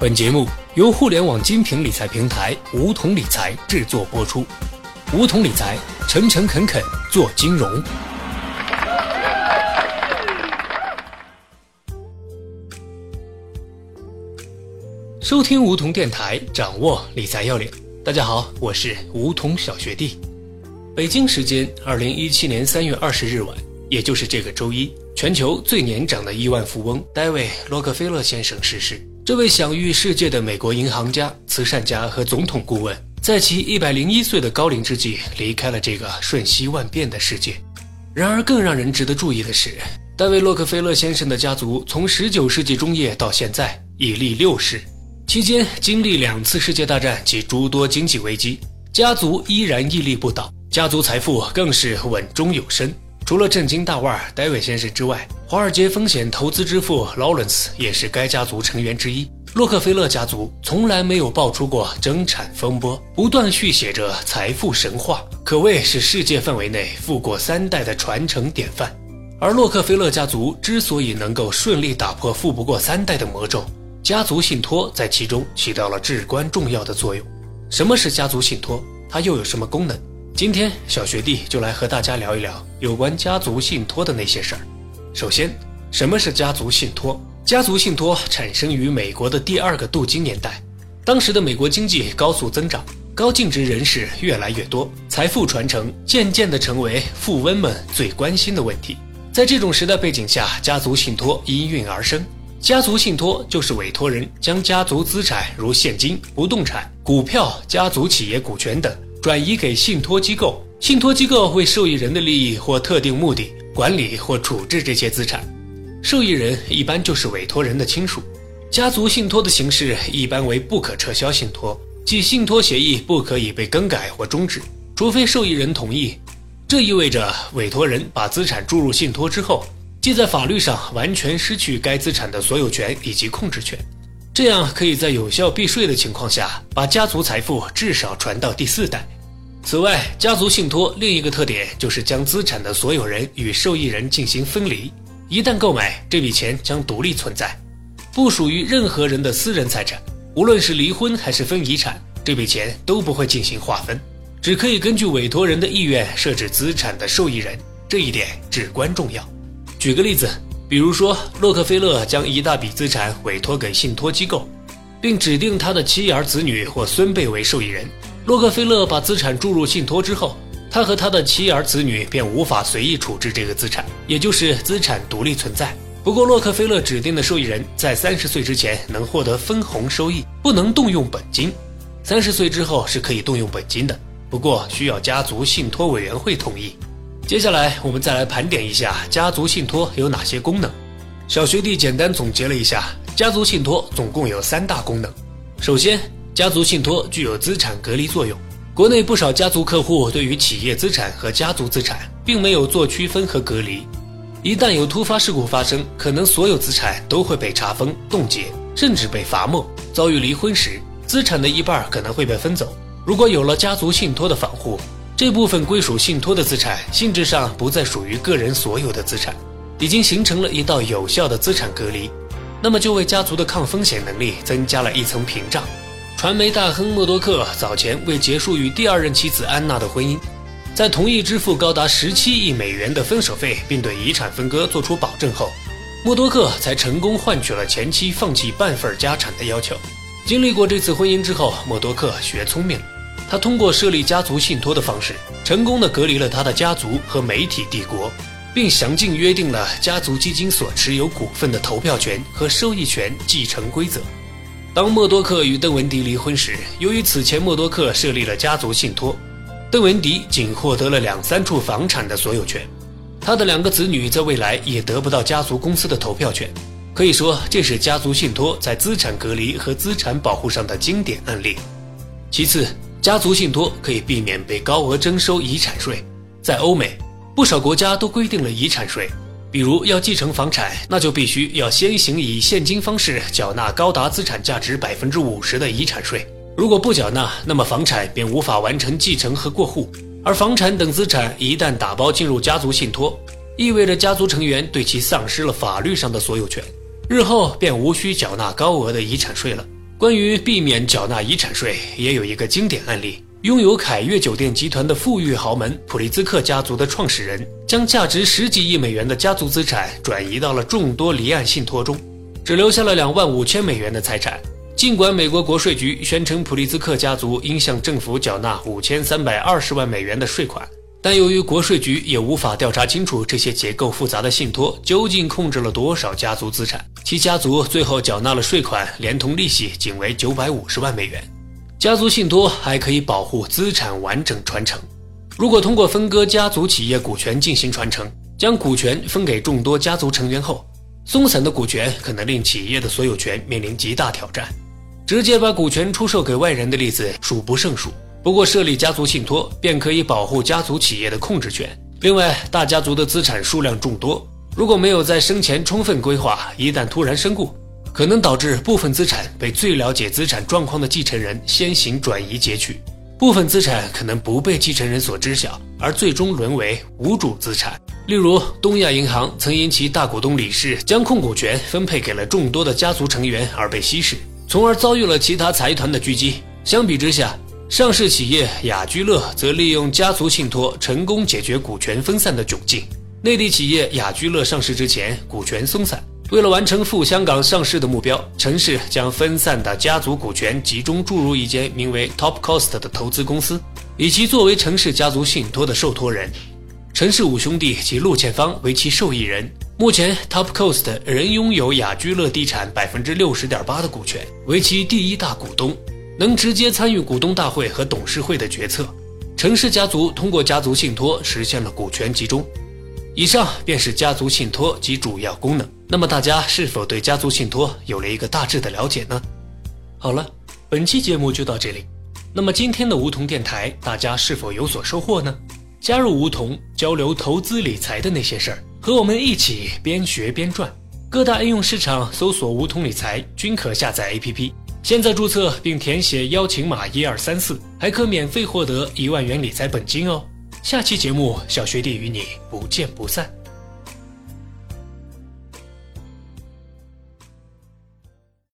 本节目由互联网精品理财平台梧桐理财制作播出。梧桐理财，诚诚恳恳做金融。收听梧桐电台，掌握理财要领。大家好，我是梧桐小学弟。北京时间二零一七年三月二十日晚，也就是这个周一，全球最年长的亿万富翁戴维·洛克菲勒先生逝世。这位享誉世界的美国银行家、慈善家和总统顾问，在其一百零一岁的高龄之际，离开了这个瞬息万变的世界。然而，更让人值得注意的是，戴维·洛克菲勒先生的家族从十九世纪中叶到现在已历六世，期间经历两次世界大战及诸多经济危机，家族依然屹立不倒，家族财富更是稳中有升。除了震惊大腕戴维先生之外，华尔街风险投资之父劳伦斯也是该家族成员之一。洛克菲勒家族从来没有爆出过争产风波，不断续写着财富神话，可谓是世界范围内富过三代的传承典范。而洛克菲勒家族之所以能够顺利打破富不过三代的魔咒，家族信托在其中起到了至关重要的作用。什么是家族信托？它又有什么功能？今天小学弟就来和大家聊一聊有关家族信托的那些事儿。首先，什么是家族信托？家族信托产生于美国的第二个镀金年代，当时的美国经济高速增长，高净值人士越来越多，财富传承渐渐地成为富翁们最关心的问题。在这种时代背景下，家族信托应运而生。家族信托就是委托人将家族资产，如现金、不动产、股票、家族企业股权等。转移给信托机构，信托机构为受益人的利益或特定目的管理或处置这些资产，受益人一般就是委托人的亲属。家族信托的形式一般为不可撤销信托，即信托协议不可以被更改或终止，除非受益人同意。这意味着委托人把资产注入信托之后，即在法律上完全失去该资产的所有权以及控制权。这样可以在有效避税的情况下，把家族财富至少传到第四代。此外，家族信托另一个特点就是将资产的所有人与受益人进行分离。一旦购买，这笔钱将独立存在，不属于任何人的私人财产。无论是离婚还是分遗产，这笔钱都不会进行划分，只可以根据委托人的意愿设置资产的受益人。这一点至关重要。举个例子。比如说，洛克菲勒将一大笔资产委托给信托机构，并指定他的妻儿子女或孙辈为受益人。洛克菲勒把资产注入信托之后，他和他的妻儿子女便无法随意处置这个资产，也就是资产独立存在。不过，洛克菲勒指定的受益人在三十岁之前能获得分红收益，不能动用本金；三十岁之后是可以动用本金的，不过需要家族信托委员会同意。接下来，我们再来盘点一下家族信托有哪些功能。小学弟简单总结了一下，家族信托总共有三大功能。首先，家族信托具有资产隔离作用。国内不少家族客户对于企业资产和家族资产并没有做区分和隔离，一旦有突发事故发生，可能所有资产都会被查封、冻结，甚至被罚没。遭遇离婚时，资产的一半可能会被分走。如果有了家族信托的防护，这部分归属信托的资产，性质上不再属于个人所有的资产，已经形成了一道有效的资产隔离，那么就为家族的抗风险能力增加了一层屏障。传媒大亨默多克早前为结束与第二任妻子安娜的婚姻，在同意支付高达十七亿美元的分手费，并对遗产分割做出保证后，默多克才成功换取了前妻放弃半份家产的要求。经历过这次婚姻之后，默多克学聪明了。他通过设立家族信托的方式，成功的隔离了他的家族和媒体帝国，并详尽约定了家族基金所持有股份的投票权和收益权继承规则。当默多克与邓文迪离婚时，由于此前默多克设立了家族信托，邓文迪仅获得了两三处房产的所有权，他的两个子女在未来也得不到家族公司的投票权。可以说，这是家族信托在资产隔离和资产保护上的经典案例。其次，家族信托可以避免被高额征收遗产税。在欧美，不少国家都规定了遗产税，比如要继承房产，那就必须要先行以现金方式缴纳高达资产价值百分之五十的遗产税。如果不缴纳，那么房产便无法完成继承和过户。而房产等资产一旦打包进入家族信托，意味着家族成员对其丧失了法律上的所有权，日后便无需缴纳高额的遗产税了。关于避免缴纳遗产税，也有一个经典案例：拥有凯悦酒店集团的富裕豪门普利兹克家族的创始人，将价值十几亿美元的家族资产转移到了众多离岸信托中，只留下了两万五千美元的财产。尽管美国国税局宣称普利兹克家族应向政府缴纳五千三百二十万美元的税款。但由于国税局也无法调查清楚这些结构复杂的信托究竟控制了多少家族资产，其家族最后缴纳了税款，连同利息仅为九百五十万美元。家族信托还可以保护资产完整传承。如果通过分割家族企业股权进行传承，将股权分给众多家族成员后，松散的股权可能令企业的所有权面临极大挑战。直接把股权出售给外人的例子数不胜数。不过，设立家族信托便可以保护家族企业的控制权。另外，大家族的资产数量众多，如果没有在生前充分规划，一旦突然身故，可能导致部分资产被最了解资产状况的继承人先行转移截取，部分资产可能不被继承人所知晓，而最终沦为无主资产。例如，东亚银行曾因其大股东李氏将控股权分配给了众多的家族成员而被稀释，从而遭遇了其他财团的狙击。相比之下，上市企业雅居乐则利用家族信托成功解决股权分散的窘境。内地企业雅居乐上市之前，股权松散，为了完成赴香港上市的目标，陈氏将分散的家族股权集中注入一间名为 Top Cost 的投资公司，以其作为陈氏家族信托的受托人。陈氏五兄弟及陆建芳为其受益人。目前，Top Cost 仍拥有雅居乐地产百分之六十点八的股权，为其第一大股东。能直接参与股东大会和董事会的决策，陈氏家族通过家族信托实现了股权集中。以上便是家族信托及主要功能。那么大家是否对家族信托有了一个大致的了解呢？好了，本期节目就到这里。那么今天的梧桐电台，大家是否有所收获呢？加入梧桐，交流投资理财的那些事儿，和我们一起边学边赚。各大应用市场搜索“梧桐理财”，均可下载 APP。现在注册并填写邀请码一二三四，还可免费获得一万元理财本金哦！下期节目，小学弟与你不见不散。